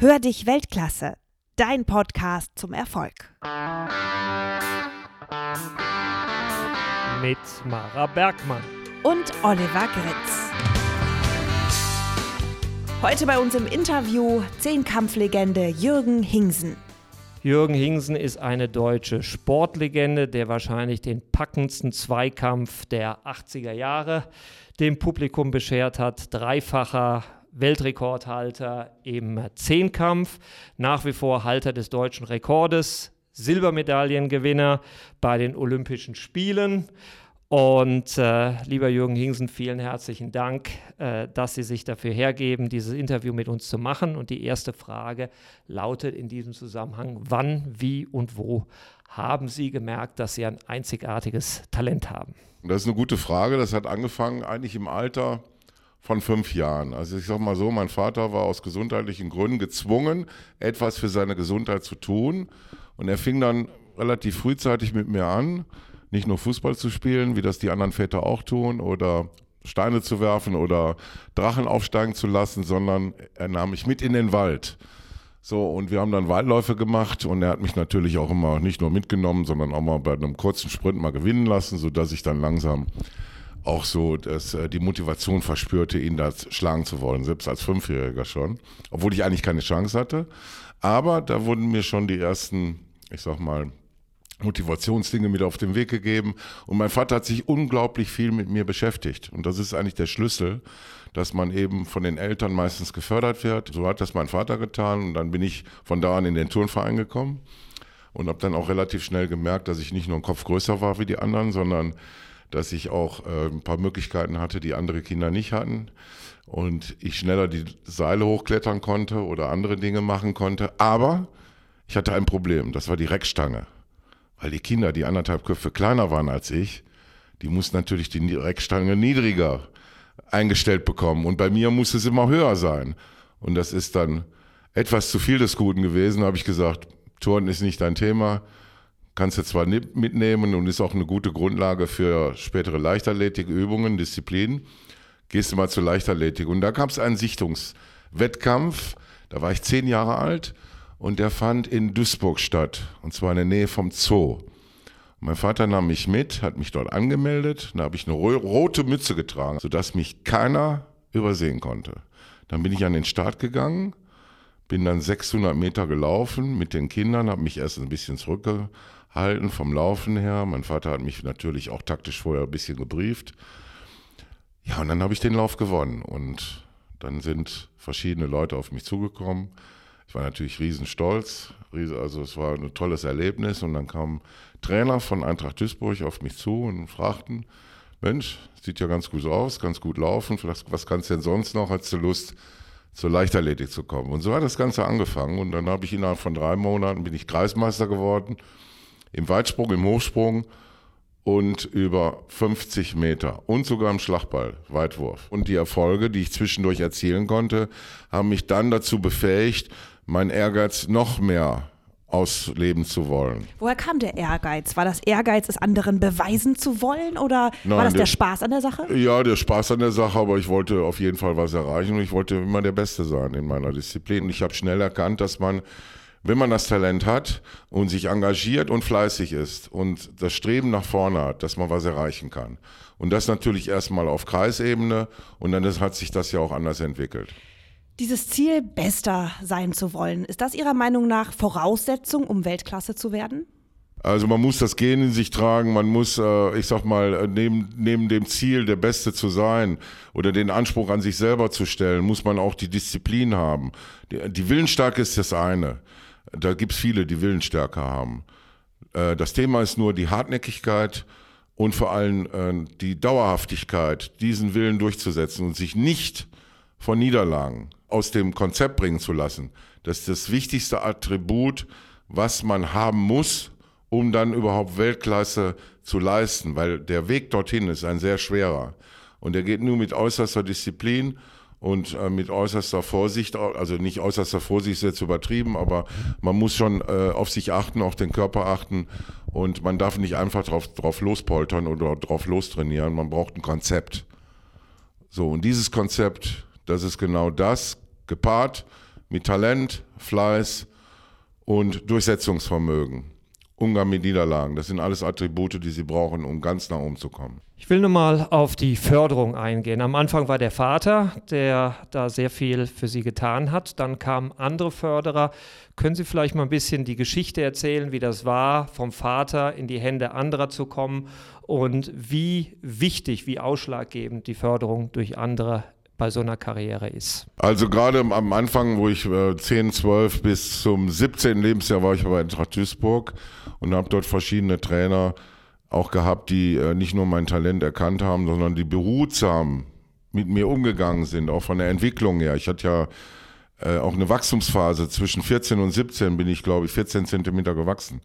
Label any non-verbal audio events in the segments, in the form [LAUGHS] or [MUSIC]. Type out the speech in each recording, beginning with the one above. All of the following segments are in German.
Hör dich Weltklasse, dein Podcast zum Erfolg. Mit Mara Bergmann und Oliver Gritz. Heute bei uns im Interview Zehnkampflegende Jürgen Hingsen. Jürgen Hingsen ist eine deutsche Sportlegende, der wahrscheinlich den packendsten Zweikampf der 80er Jahre dem Publikum beschert hat. Dreifacher Weltrekordhalter im Zehnkampf, nach wie vor Halter des deutschen Rekordes, Silbermedaillengewinner bei den Olympischen Spielen. Und äh, lieber Jürgen Hingsen, vielen herzlichen Dank, äh, dass Sie sich dafür hergeben, dieses Interview mit uns zu machen. Und die erste Frage lautet in diesem Zusammenhang, wann, wie und wo haben Sie gemerkt, dass Sie ein einzigartiges Talent haben? Das ist eine gute Frage. Das hat angefangen eigentlich im Alter von fünf Jahren. Also ich sage mal so, mein Vater war aus gesundheitlichen Gründen gezwungen, etwas für seine Gesundheit zu tun. Und er fing dann relativ frühzeitig mit mir an, nicht nur Fußball zu spielen, wie das die anderen Väter auch tun, oder Steine zu werfen oder Drachen aufsteigen zu lassen, sondern er nahm mich mit in den Wald. So, und wir haben dann Waldläufe gemacht und er hat mich natürlich auch immer nicht nur mitgenommen, sondern auch mal bei einem kurzen Sprint mal gewinnen lassen, sodass ich dann langsam auch so dass, äh, die Motivation verspürte, ihn da schlagen zu wollen, selbst als Fünfjähriger schon, obwohl ich eigentlich keine Chance hatte. Aber da wurden mir schon die ersten, ich sag mal, Motivationsdinge mit auf den Weg gegeben. Und mein Vater hat sich unglaublich viel mit mir beschäftigt. Und das ist eigentlich der Schlüssel, dass man eben von den Eltern meistens gefördert wird. So hat das mein Vater getan. Und dann bin ich von da an in den Turnverein gekommen und habe dann auch relativ schnell gemerkt, dass ich nicht nur ein Kopf größer war wie die anderen, sondern dass ich auch äh, ein paar Möglichkeiten hatte, die andere Kinder nicht hatten. Und ich schneller die Seile hochklettern konnte oder andere Dinge machen konnte. Aber ich hatte ein Problem, das war die Reckstange. Weil die Kinder, die anderthalb Köpfe kleiner waren als ich, die mussten natürlich die Reckstange niedriger eingestellt bekommen. Und bei mir musste es immer höher sein. Und das ist dann etwas zu viel des Guten gewesen. Da habe ich gesagt, Turnen ist nicht dein Thema. Kannst du zwar mitnehmen und ist auch eine gute Grundlage für spätere Leichtathletikübungen, Disziplinen. Gehst du mal zur Leichtathletik. Und da gab es einen Sichtungswettkampf. Da war ich zehn Jahre alt und der fand in Duisburg statt, und zwar in der Nähe vom Zoo. Mein Vater nahm mich mit, hat mich dort angemeldet, da habe ich eine rote Mütze getragen, sodass mich keiner übersehen konnte. Dann bin ich an den Start gegangen, bin dann 600 Meter gelaufen mit den Kindern, habe mich erst ein bisschen zurückgehalten vom Laufen her. Mein Vater hat mich natürlich auch taktisch vorher ein bisschen gebrieft. Ja, und dann habe ich den Lauf gewonnen. Und dann sind verschiedene Leute auf mich zugekommen. Ich war natürlich riesenstolz, also es war ein tolles Erlebnis. Und dann kamen Trainer von Eintracht Duisburg auf mich zu und fragten, Mensch, sieht ja ganz gut aus, ganz gut laufen, was kannst du denn sonst noch, hast du Lust zur Leichtathletik zu kommen? Und so hat das Ganze angefangen. Und dann habe ich innerhalb von drei Monaten bin ich Kreismeister geworden, im Weitsprung, im Hochsprung und über 50 Meter und sogar im Schlagball, Weitwurf. Und die Erfolge, die ich zwischendurch erzielen konnte, haben mich dann dazu befähigt, mein Ehrgeiz noch mehr ausleben zu wollen. Woher kam der Ehrgeiz? War das Ehrgeiz, es anderen beweisen zu wollen oder Nein, war das der, der, Spaß an der Sache? Ja, der Spaß an der Sache, aber ich wollte auf jeden Fall was erreichen und ich wollte immer der Beste sein in meiner Disziplin. Und ich habe schnell erkannt, dass man, wenn man das Talent hat und sich engagiert und fleißig ist und das Streben nach vorne hat, dass man was erreichen kann. Und das natürlich erstmal auf Kreisebene und dann hat sich das ja auch anders entwickelt. Dieses Ziel, bester sein zu wollen, ist das Ihrer Meinung nach Voraussetzung, um Weltklasse zu werden? Also man muss das Gen in sich tragen, man muss, äh, ich sag mal, äh, neben, neben dem Ziel, der Beste zu sein oder den Anspruch an sich selber zu stellen, muss man auch die Disziplin haben. Die, die Willensstärke ist das eine. Da gibt es viele, die Willensstärke haben. Äh, das Thema ist nur die Hartnäckigkeit und vor allem die Dauerhaftigkeit, diesen Willen durchzusetzen und sich nicht von Niederlagen aus dem Konzept bringen zu lassen. Das ist das wichtigste Attribut, was man haben muss, um dann überhaupt Weltklasse zu leisten, weil der Weg dorthin ist ein sehr schwerer. Und der geht nur mit äußerster Disziplin und äh, mit äußerster Vorsicht, also nicht äußerster Vorsicht ist jetzt übertrieben, aber man muss schon äh, auf sich achten, auf den Körper achten und man darf nicht einfach drauf, drauf lospoltern oder drauf lostrainieren, man braucht ein Konzept. So, und dieses Konzept das ist genau das, gepaart mit Talent, Fleiß und Durchsetzungsvermögen. Umgang mit Niederlagen. Das sind alles Attribute, die sie brauchen, um ganz nach oben zu kommen. Ich will nur mal auf die Förderung eingehen. Am Anfang war der Vater, der da sehr viel für Sie getan hat. Dann kamen andere Förderer. Können Sie vielleicht mal ein bisschen die Geschichte erzählen, wie das war, vom Vater in die Hände anderer zu kommen und wie wichtig, wie ausschlaggebend die Förderung durch andere bei so einer Karriere ist? Also gerade am Anfang, wo ich äh, 10, 12 bis zum 17. Lebensjahr war ich bei Eintracht Duisburg und habe dort verschiedene Trainer auch gehabt, die äh, nicht nur mein Talent erkannt haben, sondern die behutsam mit mir umgegangen sind, auch von der Entwicklung her. Ich hatte ja äh, auch eine Wachstumsphase. Zwischen 14 und 17 bin ich, glaube ich, 14 Zentimeter gewachsen.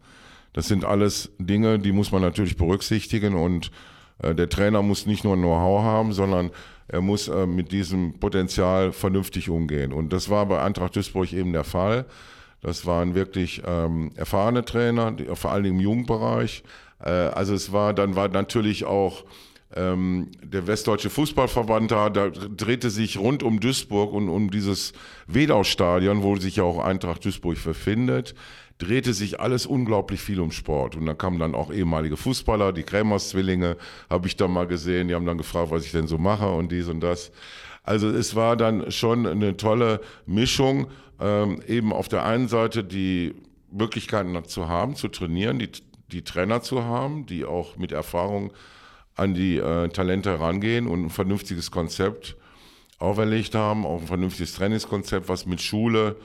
Das sind alles Dinge, die muss man natürlich berücksichtigen und äh, der Trainer muss nicht nur Know-how haben, sondern er muss äh, mit diesem Potenzial vernünftig umgehen. Und das war bei Eintracht Duisburg eben der Fall. Das waren wirklich ähm, erfahrene Trainer, die, vor allem im Jugendbereich. Äh, also es war, dann war natürlich auch ähm, der Westdeutsche Fußballverband da, da drehte sich rund um Duisburg und um dieses Wedau-Stadion, wo sich ja auch Eintracht Duisburg befindet, drehte sich alles unglaublich viel um Sport. Und da kamen dann auch ehemalige Fußballer, die Krämers-Zwillinge, habe ich da mal gesehen, die haben dann gefragt, was ich denn so mache und dies und das. Also es war dann schon eine tolle Mischung ähm, eben auf der einen Seite die Möglichkeiten zu haben, zu trainieren, die, die Trainer zu haben, die auch mit Erfahrung an die äh, Talente herangehen und ein vernünftiges Konzept auferlegt haben, auch ein vernünftiges Trainingskonzept, was mit Schule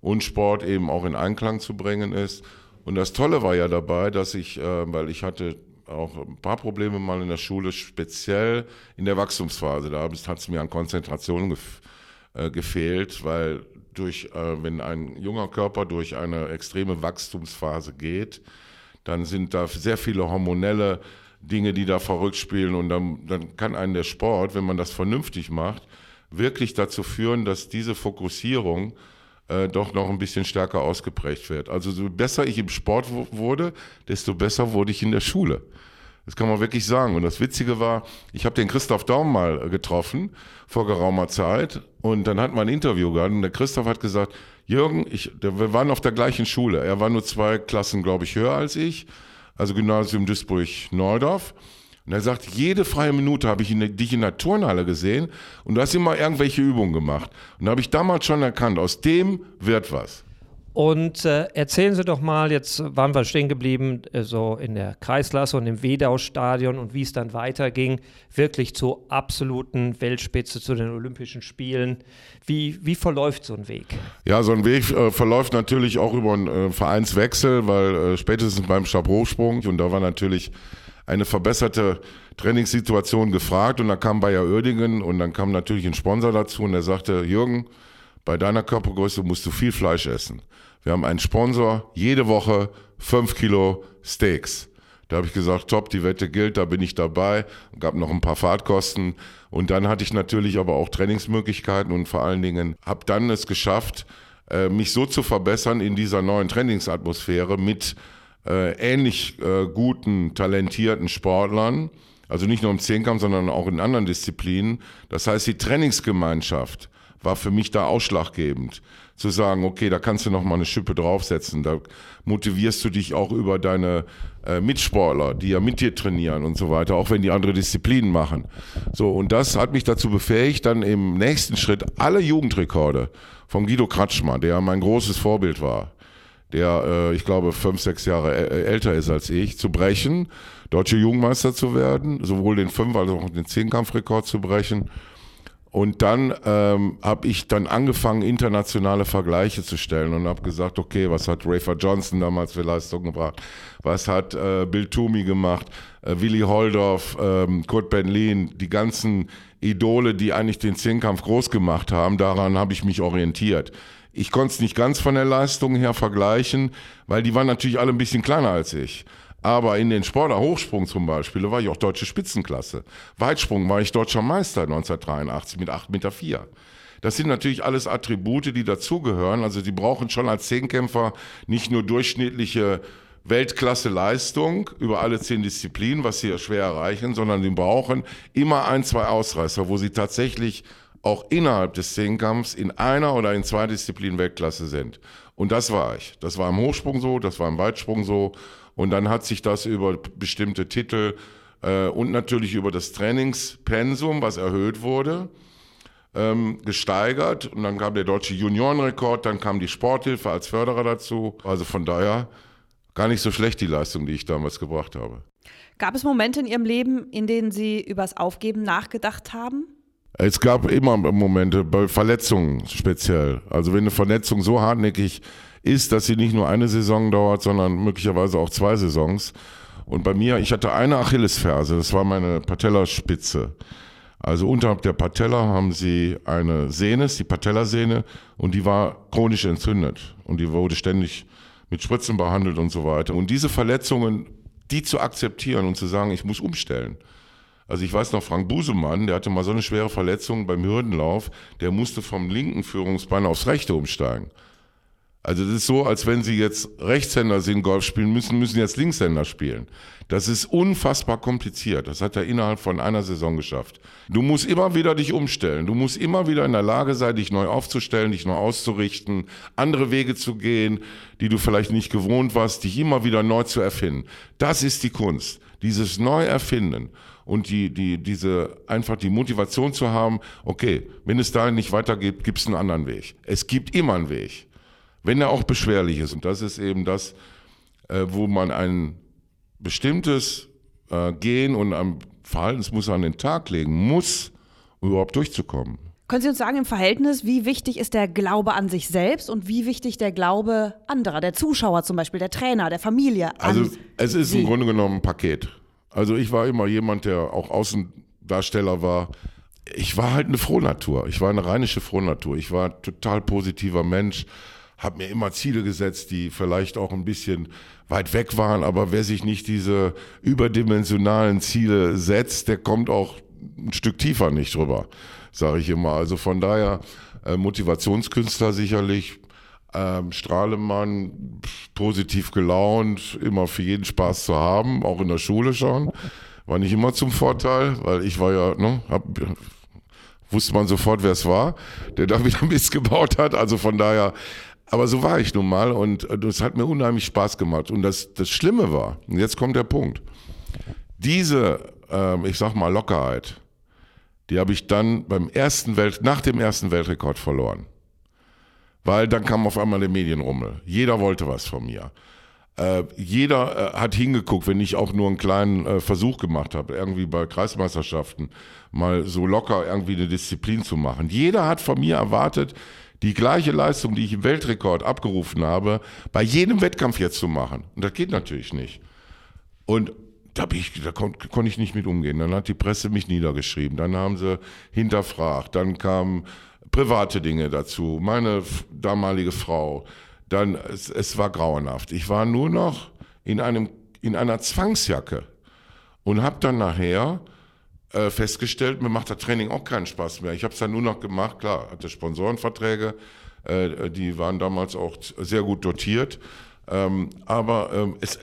und Sport eben auch in Einklang zu bringen ist. Und das Tolle war ja dabei, dass ich, äh, weil ich hatte auch ein paar Probleme mal in der Schule, speziell in der Wachstumsphase. Da hat es mir an Konzentration gef äh, gefehlt, weil durch, äh, wenn ein junger Körper durch eine extreme Wachstumsphase geht, dann sind da sehr viele hormonelle Dinge, die da verrückt spielen und dann, dann kann einen der Sport, wenn man das vernünftig macht, wirklich dazu führen, dass diese Fokussierung äh, doch noch ein bisschen stärker ausgeprägt wird. Also so besser ich im Sport wurde, desto besser wurde ich in der Schule. Das kann man wirklich sagen. Und das Witzige war, ich habe den Christoph Daum mal äh, getroffen vor geraumer Zeit und dann hat man ein Interview gehabt und der Christoph hat gesagt, Jürgen, ich, wir waren auf der gleichen Schule. Er war nur zwei Klassen, glaube ich, höher als ich, also Gymnasium Duisburg-Neudorf. Und er sagt, jede freie Minute habe ich in, dich in der Turnhalle gesehen und du hast immer irgendwelche Übungen gemacht. Und da habe ich damals schon erkannt, aus dem wird was. Und äh, erzählen Sie doch mal, jetzt waren wir stehen geblieben, äh, so in der Kreisklasse und im Wedau-Stadion und wie es dann weiterging, wirklich zur absoluten Weltspitze, zu den Olympischen Spielen. Wie, wie verläuft so ein Weg? Ja, so ein Weg äh, verläuft natürlich auch über einen äh, Vereinswechsel, weil äh, spätestens beim Stabhochsprung, und da war natürlich eine verbesserte Trainingssituation gefragt und da kam Bayer Oerdingen und dann kam natürlich ein Sponsor dazu und der sagte, Jürgen, bei deiner Körpergröße musst du viel Fleisch essen. Wir haben einen Sponsor, jede Woche fünf Kilo Steaks. Da habe ich gesagt, top, die Wette gilt, da bin ich dabei. Gab noch ein paar Fahrtkosten. Und dann hatte ich natürlich aber auch Trainingsmöglichkeiten und vor allen Dingen habe dann es geschafft, äh, mich so zu verbessern in dieser neuen Trainingsatmosphäre mit äh, ähnlich äh, guten, talentierten Sportlern. Also nicht nur im Zehnkampf, sondern auch in anderen Disziplinen. Das heißt, die Trainingsgemeinschaft war für mich da ausschlaggebend. Zu sagen, okay, da kannst du noch mal eine Schippe draufsetzen. Da motivierst du dich auch über deine äh, Mitsportler, die ja mit dir trainieren und so weiter, auch wenn die andere Disziplinen machen. So, und das hat mich dazu befähigt, dann im nächsten Schritt alle Jugendrekorde von Guido Kratschmann, der mein großes Vorbild war, der, äh, ich glaube, fünf, sechs Jahre älter ist als ich, zu brechen, deutsche Jugendmeister zu werden, sowohl den Fünf- als auch den Zehnkampfrekord zu brechen und dann ähm, habe ich dann angefangen, internationale Vergleiche zu stellen und habe gesagt, okay, was hat Rafer Johnson damals für Leistung gebracht? Was hat äh, Bill Toomey gemacht? Äh, Willi Holdorf, ähm, Kurt Benlin, die ganzen Idole, die eigentlich den Zehnkampf groß gemacht haben, daran habe ich mich orientiert. Ich konnte es nicht ganz von der Leistung her vergleichen, weil die waren natürlich alle ein bisschen kleiner als ich. Aber in den Sportler Hochsprung zum Beispiel, da war ich auch deutsche Spitzenklasse. Weitsprung war ich deutscher Meister 1983 mit 8,4 Meter. Das sind natürlich alles Attribute, die dazugehören. Also die brauchen schon als Zehnkämpfer nicht nur durchschnittliche Weltklasse-Leistung über alle zehn Disziplinen, was sie schwer erreichen, sondern sie brauchen immer ein, zwei Ausreißer, wo sie tatsächlich auch innerhalb des Zehnkampfs in einer oder in zwei Disziplinen Weltklasse sind. Und das war ich. Das war im Hochsprung so, das war im Weitsprung so. Und dann hat sich das über bestimmte Titel äh, und natürlich über das Trainingspensum, was erhöht wurde, ähm, gesteigert. Und dann kam der deutsche Juniorenrekord, dann kam die Sporthilfe als Förderer dazu. Also von daher gar nicht so schlecht die Leistung, die ich damals gebracht habe. Gab es Momente in Ihrem Leben, in denen Sie übers Aufgeben nachgedacht haben? Es gab immer Momente, bei Verletzungen speziell. Also wenn eine Verletzung so hartnäckig ist, dass sie nicht nur eine Saison dauert, sondern möglicherweise auch zwei Saisons. Und bei mir, ich hatte eine Achillesferse, das war meine Patellaspitze. Also unterhalb der Patella haben sie eine Sehne, die Patellasehne, und die war chronisch entzündet. Und die wurde ständig mit Spritzen behandelt und so weiter. Und diese Verletzungen, die zu akzeptieren und zu sagen, ich muss umstellen. Also ich weiß noch, Frank Busemann, der hatte mal so eine schwere Verletzung beim Hürdenlauf, der musste vom linken Führungsbein aufs rechte umsteigen. Also das ist so, als wenn Sie jetzt Rechtshänder sind, Golf spielen müssen, müssen jetzt Linkshänder spielen. Das ist unfassbar kompliziert. Das hat er innerhalb von einer Saison geschafft. Du musst immer wieder dich umstellen. Du musst immer wieder in der Lage sein, dich neu aufzustellen, dich neu auszurichten, andere Wege zu gehen, die du vielleicht nicht gewohnt warst, dich immer wieder neu zu erfinden. Das ist die Kunst. Dieses Neuerfinden und die, die, diese, einfach die Motivation zu haben, okay, wenn es da nicht weitergeht, gibt es einen anderen Weg. Es gibt immer einen Weg wenn er auch beschwerlich ist. Und das ist eben das, äh, wo man ein bestimmtes äh, Gehen und ein Verhaltensmuster an den Tag legen muss, um überhaupt durchzukommen. Können Sie uns sagen im Verhältnis, wie wichtig ist der Glaube an sich selbst und wie wichtig der Glaube anderer, der Zuschauer zum Beispiel, der Trainer, der Familie? also es ist Sie? im Grunde genommen ein Paket. Also ich war immer jemand, der auch Außendarsteller war. Ich war halt eine Frohnatur. Ich war eine rheinische Frohnatur. Ich war ein total positiver Mensch habe mir immer Ziele gesetzt, die vielleicht auch ein bisschen weit weg waren, aber wer sich nicht diese überdimensionalen Ziele setzt, der kommt auch ein Stück tiefer nicht drüber, sage ich immer. Also von daher äh, Motivationskünstler sicherlich, ähm, Strahlemann, positiv gelaunt, immer für jeden Spaß zu haben, auch in der Schule schon. War nicht immer zum Vorteil, weil ich war ja, ne, hab, wusste man sofort, wer es war, der da wieder [LAUGHS] Mist gebaut hat. Also von daher aber so war ich nun mal und äh, das hat mir unheimlich Spaß gemacht. Und das, das Schlimme war, und jetzt kommt der Punkt, diese, äh, ich sag mal, Lockerheit, die habe ich dann beim ersten Welt, nach dem ersten Weltrekord verloren. Weil dann kam auf einmal der Medienrummel. Jeder wollte was von mir. Äh, jeder äh, hat hingeguckt, wenn ich auch nur einen kleinen äh, Versuch gemacht habe, irgendwie bei Kreismeisterschaften mal so locker irgendwie eine Disziplin zu machen. Jeder hat von mir erwartet, die gleiche Leistung, die ich im Weltrekord abgerufen habe, bei jedem Wettkampf jetzt zu machen. Und das geht natürlich nicht. Und da, ich, da konnte kon ich nicht mit umgehen. Dann hat die Presse mich niedergeschrieben. Dann haben sie hinterfragt. Dann kamen private Dinge dazu. Meine damalige Frau. Dann, es, es war grauenhaft. Ich war nur noch in, einem, in einer Zwangsjacke und habe dann nachher äh, festgestellt, mir macht das Training auch keinen Spaß mehr. Ich habe es dann nur noch gemacht, klar, hatte Sponsorenverträge, äh, die waren damals auch sehr gut dotiert. Ähm, aber ähm, es,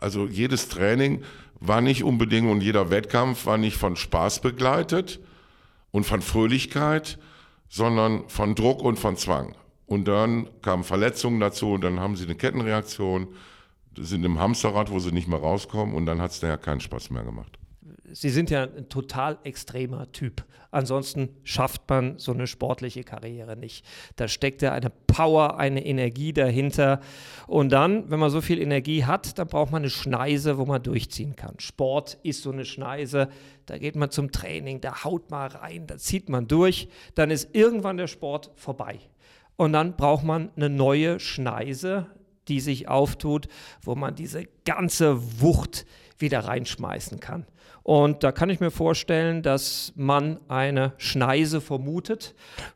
also jedes Training war nicht unbedingt und jeder Wettkampf war nicht von Spaß begleitet und von Fröhlichkeit, sondern von Druck und von Zwang. Und dann kamen Verletzungen dazu und dann haben sie eine Kettenreaktion, sind im Hamsterrad, wo sie nicht mehr rauskommen und dann hat es daher keinen Spaß mehr gemacht. Sie sind ja ein total extremer Typ. Ansonsten schafft man so eine sportliche Karriere nicht. Da steckt ja eine Power, eine Energie dahinter. Und dann, wenn man so viel Energie hat, dann braucht man eine Schneise, wo man durchziehen kann. Sport ist so eine Schneise. Da geht man zum Training, da haut man rein, da zieht man durch. Dann ist irgendwann der Sport vorbei. Und dann braucht man eine neue Schneise, die sich auftut, wo man diese ganze Wucht wieder reinschmeißen kann. Und da kann ich mir vorstellen, dass man eine Schneise vermutet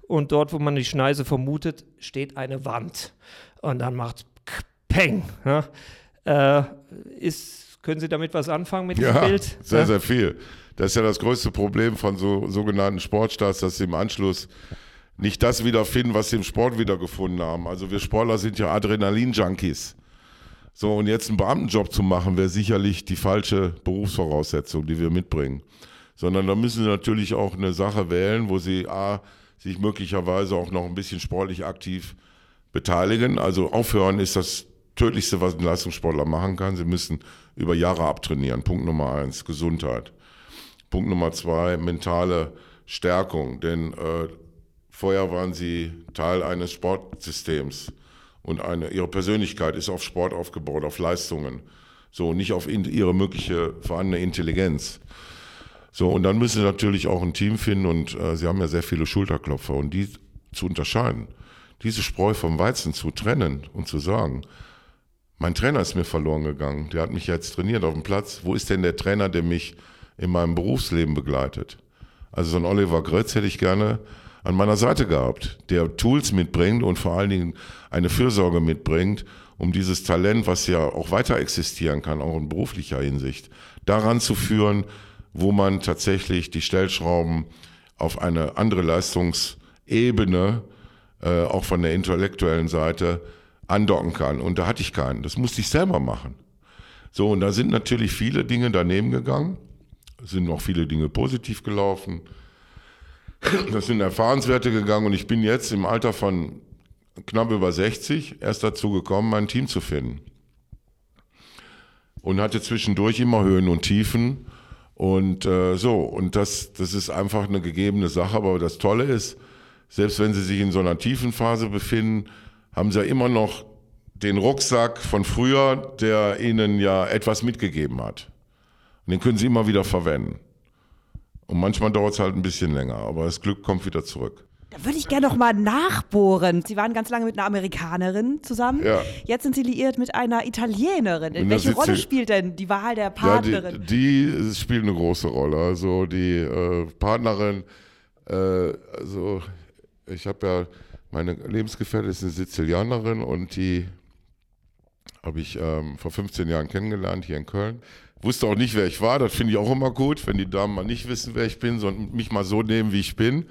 und dort, wo man die Schneise vermutet, steht eine Wand. Und dann macht Peng. Ja? Äh, ist, können Sie damit was anfangen mit diesem ja, Bild? Sehr, sehr viel. Das ist ja das größte Problem von so sogenannten Sportstars, dass sie im Anschluss nicht das wiederfinden, was sie im Sport wiedergefunden haben. Also wir Sportler sind ja Adrenalin-Junkies. So, und jetzt einen Beamtenjob zu machen, wäre sicherlich die falsche Berufsvoraussetzung, die wir mitbringen. sondern da müssen sie natürlich auch eine Sache wählen, wo sie A, sich möglicherweise auch noch ein bisschen sportlich aktiv beteiligen. Also aufhören ist das Tödlichste, was ein Leistungssportler machen kann. Sie müssen über Jahre abtrainieren. Punkt Nummer eins, Gesundheit. Punkt Nummer zwei, mentale Stärkung. Denn äh, vorher waren sie Teil eines Sportsystems und eine, ihre Persönlichkeit ist auf Sport aufgebaut, auf Leistungen. So, nicht auf in, ihre mögliche vorhandene Intelligenz. So, und dann müssen sie natürlich auch ein Team finden und äh, sie haben ja sehr viele Schulterklopfer und die zu unterscheiden. Diese Spreu vom Weizen zu trennen und zu sagen, mein Trainer ist mir verloren gegangen, der hat mich jetzt trainiert auf dem Platz. Wo ist denn der Trainer, der mich in meinem Berufsleben begleitet? Also so ein Oliver Grötz hätte ich gerne an meiner Seite gehabt, der Tools mitbringt und vor allen Dingen eine Fürsorge mitbringt, um dieses Talent, was ja auch weiter existieren kann, auch in beruflicher Hinsicht, daran zu führen, wo man tatsächlich die Stellschrauben auf eine andere Leistungsebene, äh, auch von der intellektuellen Seite, andocken kann. Und da hatte ich keinen. Das musste ich selber machen. So, und da sind natürlich viele Dinge daneben gegangen. Sind noch viele Dinge positiv gelaufen. Das sind Erfahrenswerte gegangen und ich bin jetzt im Alter von knapp über 60 erst dazu gekommen, mein Team zu finden. Und hatte zwischendurch immer Höhen und Tiefen. Und äh, so, und das, das ist einfach eine gegebene Sache. Aber das Tolle ist, selbst wenn Sie sich in so einer tiefen Phase befinden, haben Sie ja immer noch den Rucksack von früher, der Ihnen ja etwas mitgegeben hat. Und den können Sie immer wieder verwenden. Und manchmal dauert es halt ein bisschen länger, aber das Glück kommt wieder zurück. Da würde ich gerne noch mal nachbohren. Sie waren ganz lange mit einer Amerikanerin zusammen. Ja. Jetzt sind Sie liiert mit einer Italienerin. Da Welche Rolle spielt denn die Wahl der Ja, Partnerin? die, die spielt eine große Rolle. Also die äh, Partnerin, äh, also ich habe ja, meine Lebensgefährtin ist eine Sizilianerin und die habe ich ähm, vor 15 Jahren kennengelernt hier in Köln. Wusste auch nicht, wer ich war. Das finde ich auch immer gut, wenn die Damen mal nicht wissen, wer ich bin, sondern mich mal so nehmen, wie ich bin.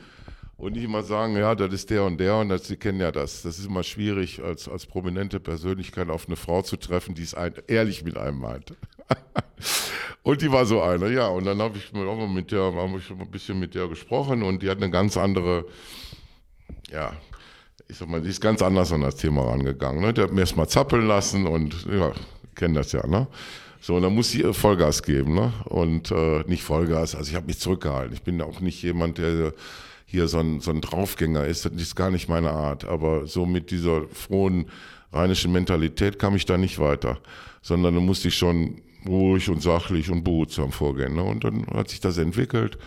Und nicht immer sagen, ja, das ist der und der und das, sie kennen ja das. Das ist immer schwierig, als, als prominente Persönlichkeit auf eine Frau zu treffen, die es ein, ehrlich mit einem meint. [LAUGHS] und die war so eine, ja. Und dann habe ich mir auch mal mit der, habe ich ein bisschen mit der gesprochen und die hat eine ganz andere, ja, ich sag mal, die ist ganz anders an das Thema rangegangen. Ne? Der hat mir erst mal zappeln lassen und ja, kennen das ja, ne? So, und dann muss ihr Vollgas geben, ne? Und äh, nicht Vollgas, also ich habe mich zurückgehalten. Ich bin auch nicht jemand, der hier so ein, so ein Draufgänger ist. Das ist gar nicht meine Art. Aber so mit dieser frohen rheinischen Mentalität kam ich da nicht weiter. Sondern da musste ich schon ruhig und sachlich und behutsam vorgehen. Ne? Und dann hat sich das entwickelt.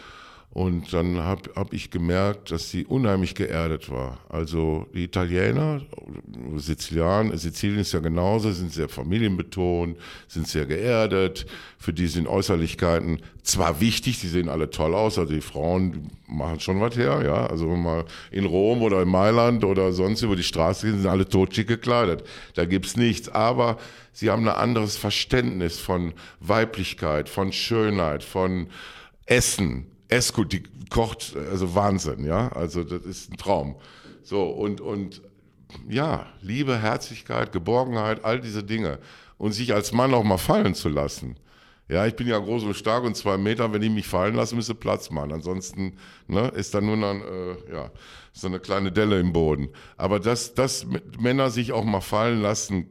Und dann habe hab ich gemerkt, dass sie unheimlich geerdet war. Also die Italiener, Sizilien, Sizilien ist ja genauso, sind sehr familienbetont, sind sehr geerdet. Für die sind Äußerlichkeiten zwar wichtig, die sehen alle toll aus, also die Frauen machen schon was her, ja. Also wenn man in Rom oder in Mailand oder sonst über die Straße gehen, sind alle totschick gekleidet. Da gibt's nichts. Aber sie haben ein anderes Verständnis von Weiblichkeit, von Schönheit, von Essen. Esco, die kocht, also Wahnsinn, ja. Also das ist ein Traum. So, und, und ja, Liebe, Herzlichkeit, Geborgenheit, all diese Dinge. Und sich als Mann auch mal fallen zu lassen. Ja, ich bin ja groß und stark und zwei Meter, wenn ich mich fallen lasse, müsste Platz machen. Ansonsten ne, ist da nur dann, äh, ja, so eine kleine Delle im Boden. Aber dass, dass Männer sich auch mal fallen lassen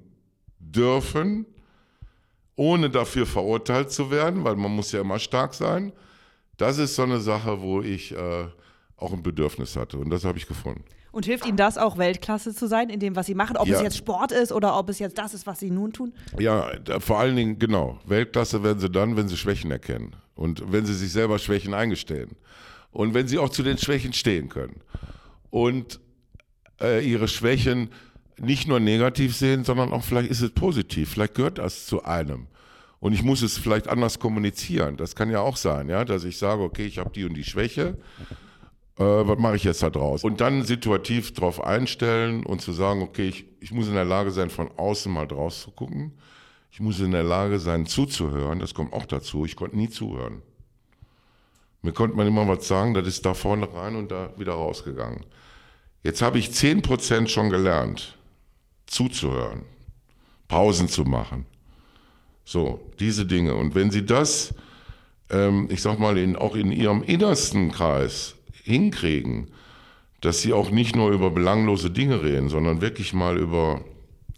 dürfen, ohne dafür verurteilt zu werden, weil man muss ja immer stark sein, das ist so eine Sache, wo ich äh, auch ein Bedürfnis hatte und das habe ich gefunden. Und hilft Ihnen das auch, Weltklasse zu sein, in dem, was Sie machen? Ob Ja. es jetzt Sport ist oder ob es jetzt das ist, was Sie nun tun? Ja, vor allen Dingen, genau. Weltklasse werden sie dann, wenn sie Schwächen erkennen. Und wenn sie sich selber Schwächen eingestehen. Und wenn sie auch zu den Schwächen stehen können. Und äh, ihre Schwächen nicht nur negativ sehen, sondern auch vielleicht ist es positiv. Vielleicht gehört das zu einem. Und ich muss es vielleicht anders kommunizieren. Das kann ja auch sein, ja, dass ich sage, okay, ich habe die und die Schwäche. Äh, was mache ich jetzt da draus? Und dann situativ darauf einstellen und zu sagen, okay, ich, ich muss in der Lage sein, von außen mal draus zu gucken. Ich muss in der Lage sein, zuzuhören. Das kommt auch dazu. Ich konnte nie zuhören. Mir konnte man immer was sagen, das ist da vorne rein und da wieder rausgegangen. Jetzt habe ich 10% schon gelernt, zuzuhören, Pausen zu machen. So, diese Dinge. Und wenn Sie das ähm, ich sag mal, in, auch in ihrem innersten Kreis hinkriegen, dass sie auch nicht nur über belanglose Dinge reden, sondern wirklich mal über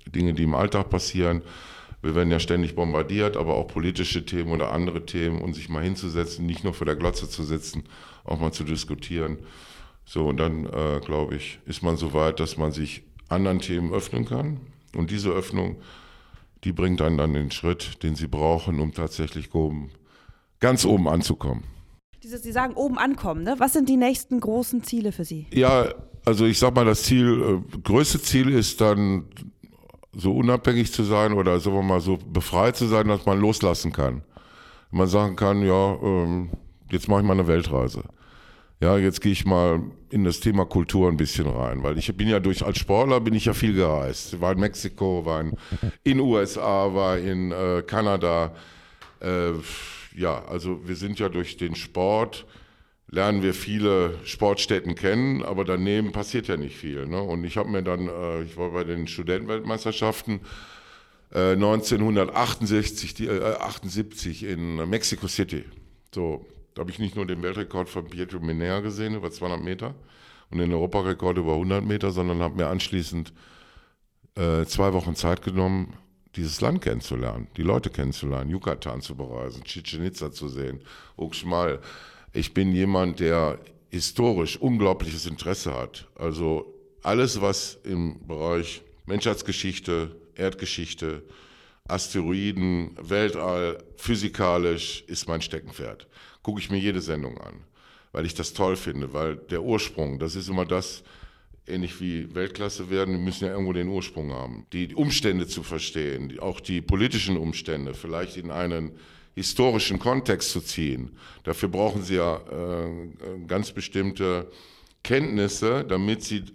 Dinge, die im Alltag passieren. Wir werden ja ständig bombardiert, aber auch politische Themen oder andere Themen und sich mal hinzusetzen, nicht nur vor der Glotze zu sitzen, auch mal zu diskutieren. So, und dann, äh, glaube ich, ist man so weit, dass man sich anderen Themen öffnen kann. Und diese Öffnung, die bringt einen dann den Schritt, den sie brauchen, um tatsächlich oben, ganz oben anzukommen. Dieses, Sie sagen oben ankommen, ne? Was sind die nächsten großen Ziele für Sie? Ja, also ich sag mal, das Ziel, äh, größte Ziel ist dann so unabhängig zu sein oder sagen wir mal so befreit zu sein, dass man loslassen kann. Man sagen kann, ja, ähm, jetzt mache ich mal eine Weltreise. Ja, jetzt gehe ich mal in das Thema Kultur ein bisschen rein, weil ich bin ja durch als Sportler bin ich ja viel gereist. War in Mexiko, war in, in USA, war in äh, Kanada. Äh, ja, also wir sind ja durch den Sport lernen wir viele Sportstätten kennen, aber daneben passiert ja nicht viel. Ne? Und ich habe mir dann, äh, ich war bei den Studentenweltmeisterschaften äh, 1968, die, äh, 78 in Mexico City. So, da habe ich nicht nur den Weltrekord von Pietro Miner gesehen über 200 Meter und den Europarekord über 100 Meter, sondern habe mir anschließend äh, zwei Wochen Zeit genommen, dieses Land kennenzulernen, die Leute kennenzulernen, Yucatan zu bereisen, Chichen Itza zu sehen, Uxmal. Ich bin jemand, der historisch unglaubliches Interesse hat. Also alles, was im Bereich Menschheitsgeschichte, Erdgeschichte, Asteroiden, Weltall, physikalisch ist mein Steckenpferd. Gucke ich mir jede Sendung an, weil ich das toll finde, weil der Ursprung, das ist immer das, ähnlich wie Weltklasse werden, wir müssen ja irgendwo den Ursprung haben. Die Umstände zu verstehen, auch die politischen Umstände, vielleicht in einen historischen Kontext zu ziehen. Dafür brauchen sie ja äh, ganz bestimmte Kenntnisse, damit sie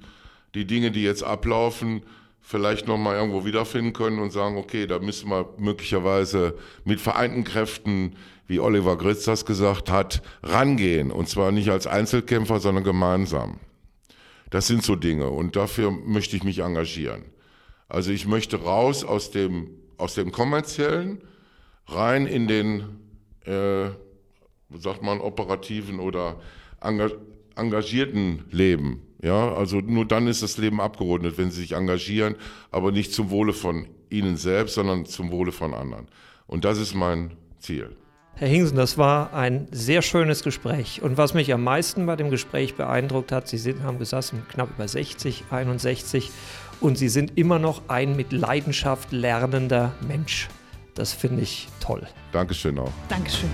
die Dinge, die jetzt ablaufen, vielleicht nochmal irgendwo wiederfinden können und sagen, okay, da müssen wir möglicherweise mit vereinten Kräften, wie Oliver Gritz das gesagt hat, rangehen. Und zwar nicht als Einzelkämpfer, sondern gemeinsam. Das sind so Dinge und dafür möchte ich mich engagieren. Also ich möchte raus aus dem, aus dem kommerziellen, rein in den, äh, sagt man, operativen oder engagierten Leben. Ja, also nur dann ist das Leben abgerundet, wenn Sie sich engagieren, aber nicht zum Wohle von Ihnen selbst, sondern zum Wohle von anderen. Und das ist mein Ziel. Herr Hingsen, das war ein sehr schönes Gespräch. Und was mich am meisten bei dem Gespräch beeindruckt hat, Sie sind, haben gesagt, knapp über 60, 61 und Sie sind immer noch ein mit Leidenschaft lernender Mensch. Das finde ich toll. Dankeschön auch. Dankeschön.